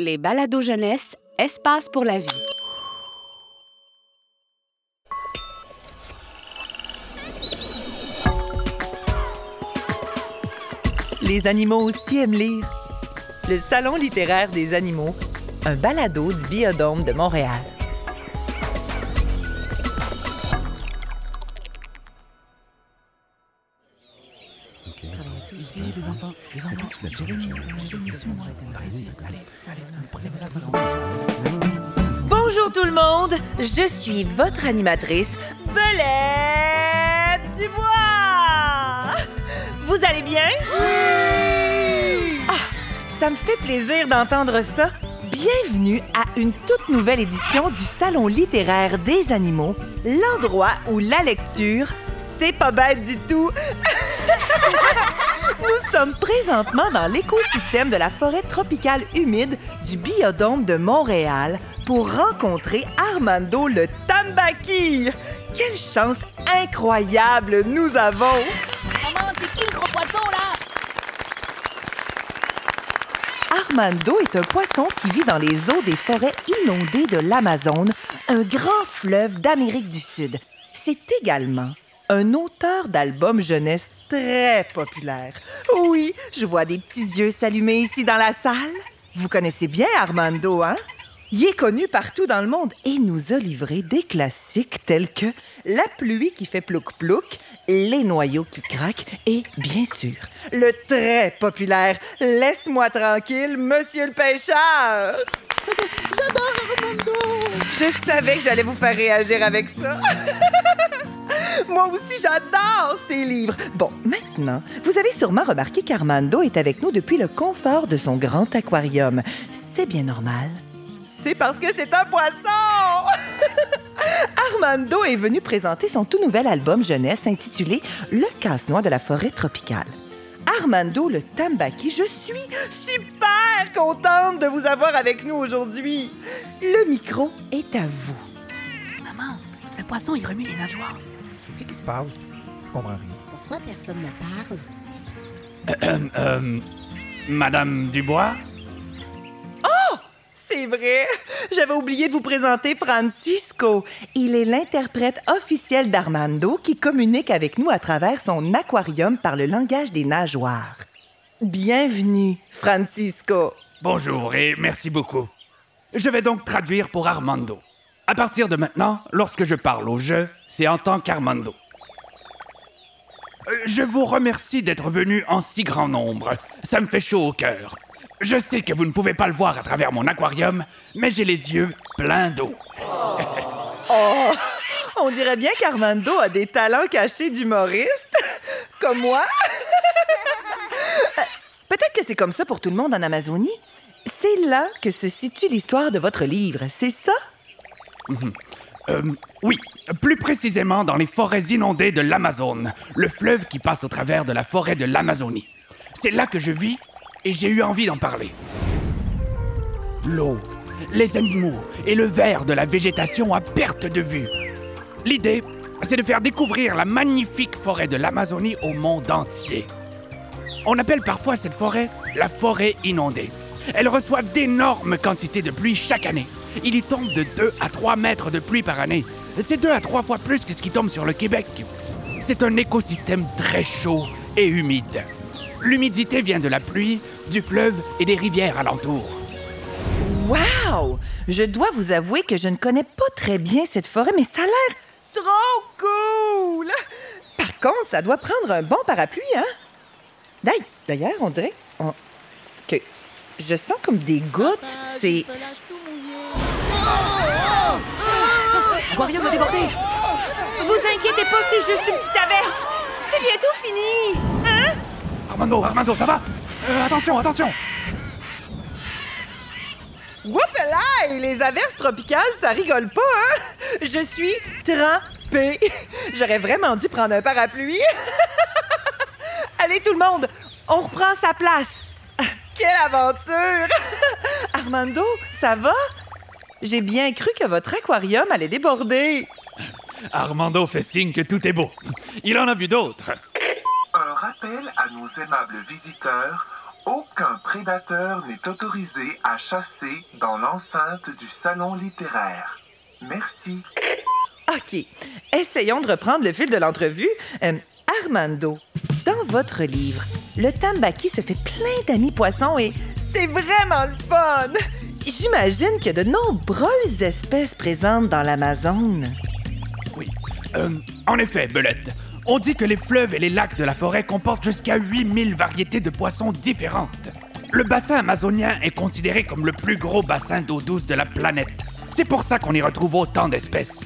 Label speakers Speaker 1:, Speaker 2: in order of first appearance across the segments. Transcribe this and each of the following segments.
Speaker 1: Les balados jeunesse, espace pour la vie.
Speaker 2: Les animaux aussi aiment lire. Le Salon littéraire des animaux, un balado du Biodôme de Montréal. Bonjour tout le monde, je suis votre animatrice, Belette Dubois. Vous allez bien? Oui! Ah, ça me fait plaisir d'entendre ça. Bienvenue à une toute nouvelle édition du Salon littéraire des animaux, l'endroit où la lecture, c'est pas bête du tout. Nous sommes présentement dans l'écosystème de la forêt tropicale humide du biodôme de Montréal pour rencontrer Armando le Tambaki. Quelle chance incroyable nous avons!
Speaker 3: Maman, c'est qui le gros poisson, là?
Speaker 2: Armando est un poisson qui vit dans les eaux des forêts inondées de l'Amazone, un grand fleuve d'Amérique du Sud. C'est également un auteur d'albums jeunesse très populaire. Oui, je vois des petits yeux s'allumer ici dans la salle. Vous connaissez bien Armando, hein? Il est connu partout dans le monde et nous a livré des classiques tels que La pluie qui fait plouc-plouc, Les noyaux qui craquent et, bien sûr, le très populaire Laisse-moi tranquille, Monsieur le pêcheur. J'adore Armando. Je savais que j'allais vous faire réagir avec ça. Moi aussi, j'adore ces livres. Bon, maintenant, vous avez sûrement remarqué qu'Armando est avec nous depuis le confort de son grand aquarium. C'est bien normal. C'est parce que c'est un poisson! Armando est venu présenter son tout nouvel album jeunesse intitulé Le casse-noix de la forêt tropicale. Armando le Tambaki, je suis super contente de vous avoir avec nous aujourd'hui. Le micro est à vous.
Speaker 3: Maman, le poisson, il remue les nageoires.
Speaker 4: Qu'est-ce qui se passe? Je comprends rien.
Speaker 3: Pourquoi personne ne parle?
Speaker 5: Euh, euh, Madame Dubois?
Speaker 2: C'est vrai, j'avais oublié de vous présenter Francisco. Il est l'interprète officiel d'Armando qui communique avec nous à travers son aquarium par le langage des nageoires. Bienvenue, Francisco.
Speaker 5: Bonjour et merci beaucoup. Je vais donc traduire pour Armando. À partir de maintenant, lorsque je parle au jeu, c'est en tant qu'Armando. Euh, Je vous remercie d'être venu en si grand nombre. Ça me fait chaud au cœur. Je sais que vous ne pouvez pas le voir à travers mon aquarium, mais j'ai les yeux pleins d'eau.
Speaker 2: Oh, on dirait bien qu'Armando a des talents cachés d'humoriste, comme moi. Peut-être que c'est comme ça pour tout le monde en Amazonie. C'est là que se situe l'histoire de votre livre, c'est ça?
Speaker 5: Euh, oui, plus précisément dans les forêts inondées de l'Amazone, le fleuve qui passe au travers de la forêt de l'Amazonie. C'est là que je vis et j'ai eu envie d'en parler. L'eau, les animaux et le vert de la végétation à perte de vue. L'idée, c'est de faire découvrir la magnifique forêt de l'Amazonie au monde entier. On appelle parfois cette forêt la forêt inondée. Elle reçoit d'énormes quantités de pluie chaque année. Il y tombe de 2 à 3 mètres de pluie par année. C'est deux à trois fois plus que ce qui tombe sur le Québec. C'est un écosystème très chaud et humide. L'humidité vient de la pluie, du fleuve et des rivières alentours.
Speaker 2: Wow! Je dois vous avouer que je ne connais pas très bien cette forêt, mais ça a l'air trop cool! Par contre, ça doit prendre un bon parapluie, hein? D'ail- D'ailleurs, on dirait on- que je sens comme des gouttes. C'est.
Speaker 3: L'aquarium a débordé!
Speaker 2: Vous inquiétez pas, c'est juste une petite averse. C'est bientôt fini, hein?
Speaker 5: Armando, Armando, ça va? Euh, Attention, attention
Speaker 2: Whoopala! Les averses tropicales, ça rigole pas, hein? Je suis trempée. J'aurais vraiment dû prendre un parapluie. Allez, tout le monde, on reprend sa place. Quelle aventure! Armando, ça va? J'ai bien cru que votre aquarium allait déborder.
Speaker 5: Armando fait signe que tout est beau. Il en a vu d'autres.
Speaker 6: Un rappel à nos aimables visiteurs, Aucun prédateur n'est autorisé à chasser dans l'enceinte du salon littéraire. Merci.
Speaker 2: OK. Essayons de reprendre le fil de l'entrevue. Euh, Armando, dans votre livre, le tambaki se fait plein d'amis poissons et c'est vraiment le fun! J'imagine qu'il y a de nombreuses espèces présentes dans l'Amazone.
Speaker 5: Oui. Euh, en effet, Belette, on dit que les fleuves et les lacs de la forêt comportent jusqu'à 8000 variétés de poissons différentes. Le bassin amazonien est considéré comme le plus gros bassin d'eau douce de la planète. C'est pour ça qu'on y retrouve autant d'espèces.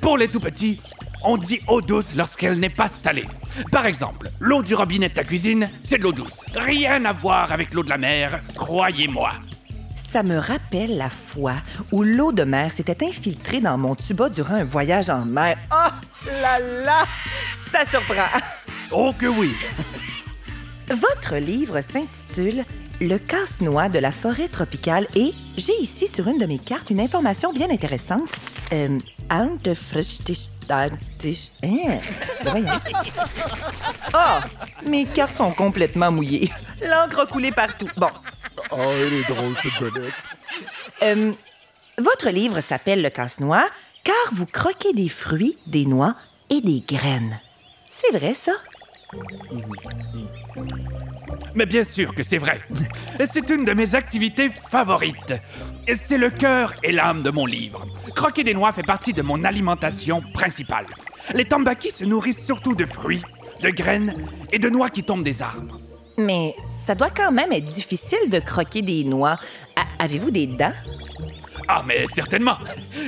Speaker 5: Pour les tout petits, on dit eau douce lorsqu'elle n'est pas salée. Par exemple, l'eau du robinet de ta cuisine, c'est de l'eau douce. Rien à voir avec l'eau de la mer, croyez-moi.
Speaker 2: Ça me rappelle la fois où l'eau de mer s'était infiltrée dans mon tuba durant un voyage en mer. Oh là là! Ça surprend!
Speaker 5: Oh que oui!
Speaker 2: Votre livre s'intitule Le casse-noix de la forêt tropicale et j'ai ici sur une de mes cartes une information bien intéressante. Euh, Hein? Voyons. Ah! Mes cartes sont complètement mouillées. L'encre a coulé partout. Bon.
Speaker 4: Oh, elle est drôle, cette belette.
Speaker 2: Euh, votre livre s'appelle Le casse-noix car vous croquez des fruits, des noix et des graines. C'est vrai, ça?
Speaker 5: Mais bien sûr que c'est vrai. C'est une de mes activités favorites. C'est le cœur et l'âme de mon livre. Croquer des noix fait partie de mon alimentation principale. Les tambakis se nourrissent surtout de fruits, de graines et de noix qui tombent des arbres.
Speaker 2: Mais ça doit quand même être difficile de croquer des noix. Avez-vous des dents?
Speaker 5: Ah, mais certainement.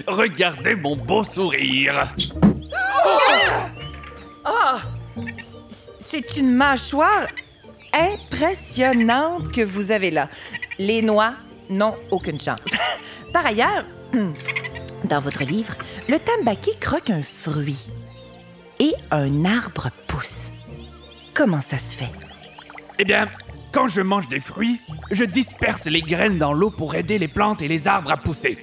Speaker 5: Regardez mon beau sourire.
Speaker 2: C'est une mâchoire impressionnante que vous avez là. Les noix n'ont aucune chance. Par ailleurs, dans votre livre, le tambaki croque un fruit et un arbre pousse. Comment ça se fait?
Speaker 5: Eh bien, quand je mange des fruits, je disperse les graines dans l'eau pour aider les plantes et les arbres à pousser.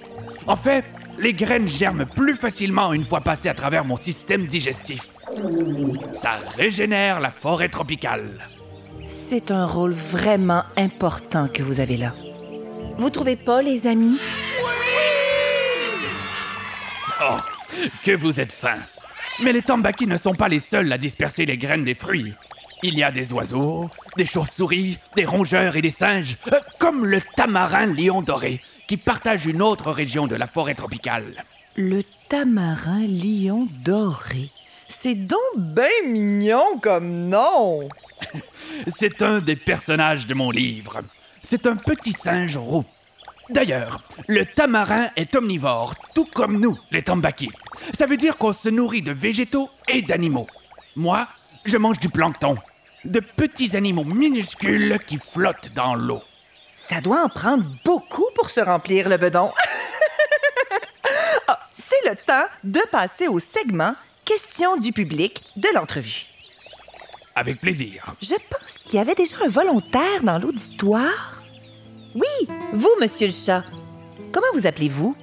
Speaker 5: En fait, les graines germent plus facilement une fois passées à travers mon système digestif. Ça régénère la forêt tropicale.
Speaker 2: C'est un rôle vraiment important que vous avez là. Vous trouvez pas, les amis?
Speaker 5: Oh, que vous êtes fins. Mais les tambakis ne sont pas les seuls à disperser les graines des fruits. Il y a des oiseaux, des chauves-souris, des rongeurs et des singes, euh, comme le tamarin lion doré, qui partagent une autre région de la forêt tropicale.
Speaker 2: Le tamarin lion doré. C'est donc bien mignon comme nom.
Speaker 5: C'est un des personnages de mon livre. C'est un petit singe roux. D'ailleurs, le tamarin est omnivore, tout comme nous, les tambakis. Ça veut dire qu'on se nourrit de végétaux et d'animaux. Moi, je mange du plancton, de petits animaux minuscules qui flottent dans l'eau.
Speaker 2: Ça doit en prendre beaucoup pour se remplir le bedon. Ah, C'est le temps de passer au segment Questions du public de l'entrevue.
Speaker 5: Avec plaisir.
Speaker 2: Je pense qu'il y avait déjà un volontaire dans l'auditoire. Oui, vous, monsieur le chat. Comment vous appelez-vous?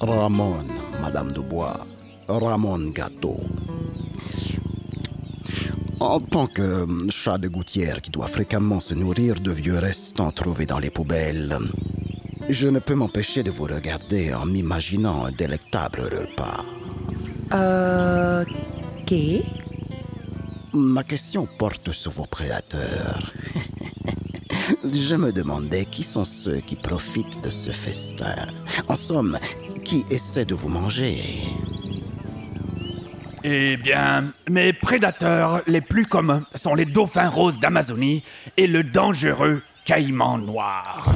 Speaker 7: Ramon, Madame Dubois. Ramon Gâteau. En tant que euh, chat de gouttière qui doit fréquemment se nourrir de vieux restants trouvés dans les poubelles, je ne peux m'empêcher de vous regarder en m'imaginant un délectable repas.
Speaker 2: Euh. OK.
Speaker 7: Ma question porte sur vos prédateurs. Je me demandais qui sont ceux qui profitent de ce festin. En somme, qui essaient de vous manger?
Speaker 5: Eh bien, mes prédateurs les plus communs sont les dauphins roses d'Amazonie et le dangereux caïman noir.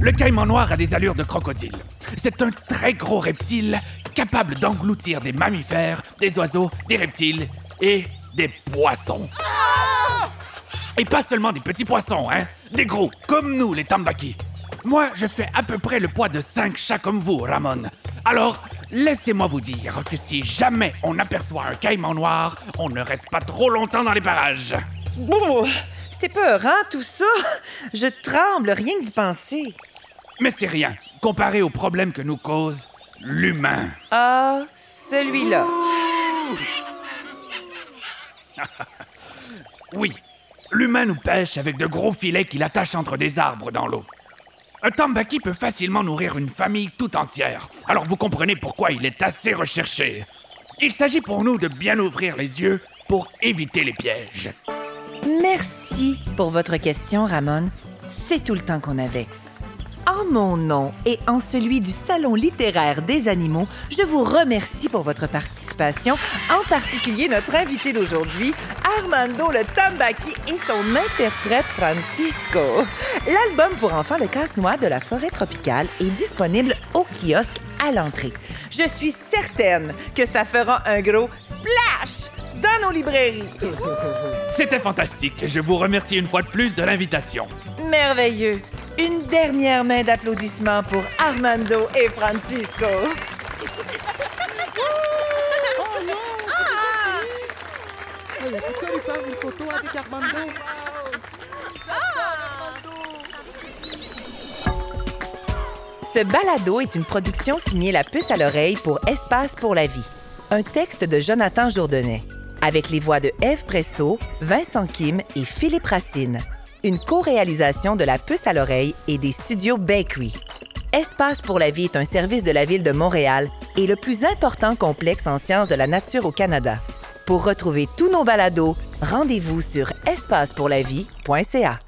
Speaker 5: Le caïman noir a des allures de crocodile. C'est un très gros reptile capable d'engloutir des mammifères, des oiseaux, des reptiles et des poissons. Et pas seulement des petits poissons, hein? Des gros, comme nous, les tambakis. Moi, je fais à peu près le poids de cinq chats comme vous, Ramon. Alors, laissez-moi vous dire que si jamais on aperçoit un caïman noir, on ne reste pas trop longtemps dans les parages.
Speaker 2: Bon, c'est peurant tout ça. Je tremble rien que d'y penser.
Speaker 5: Mais c'est rien, comparé aux problèmes que nous cause l'humain.
Speaker 2: Ah, celui-là.
Speaker 5: Oui, L'humain nous pêche avec de gros filets qu'il attache entre des arbres dans l'eau. Un tambaki peut facilement nourrir une famille tout entière. Alors vous comprenez pourquoi il est assez recherché. Il s'agit pour nous de bien ouvrir les yeux pour éviter les pièges.
Speaker 2: Merci pour votre question, Ramon. C'est tout le temps qu'on avait. En mon nom et en celui du Salon littéraire des animaux, je vous remercie pour votre participation, en particulier notre invité d'aujourd'hui, Armando le Tambaki et son interprète Francisco. L'album pour enfants Le Casse-Noix de la forêt tropicale est disponible au kiosque à l'entrée. Je suis certaine que ça fera un gros splash dans nos librairies.
Speaker 5: C'était fantastique. Je vous remercie une fois de plus de l'invitation.
Speaker 2: Merveilleux. Une dernière main d'applaudissements pour Armando et Francisco. Ce balado est une production signée La Puce à l'oreille pour Espace pour la vie. Un texte de Jonathan Jourdanet. Avec les voix de Eve Presso, Vincent Kim et Philippe Racine. Une co-réalisation de La Puce à l'oreille et des studios Bakery. Espace pour la vie est un service de la Ville de Montréal et le plus important complexe en sciences de la nature au Canada. Pour retrouver tous nos balados, rendez-vous sur espacepourlavie.ca.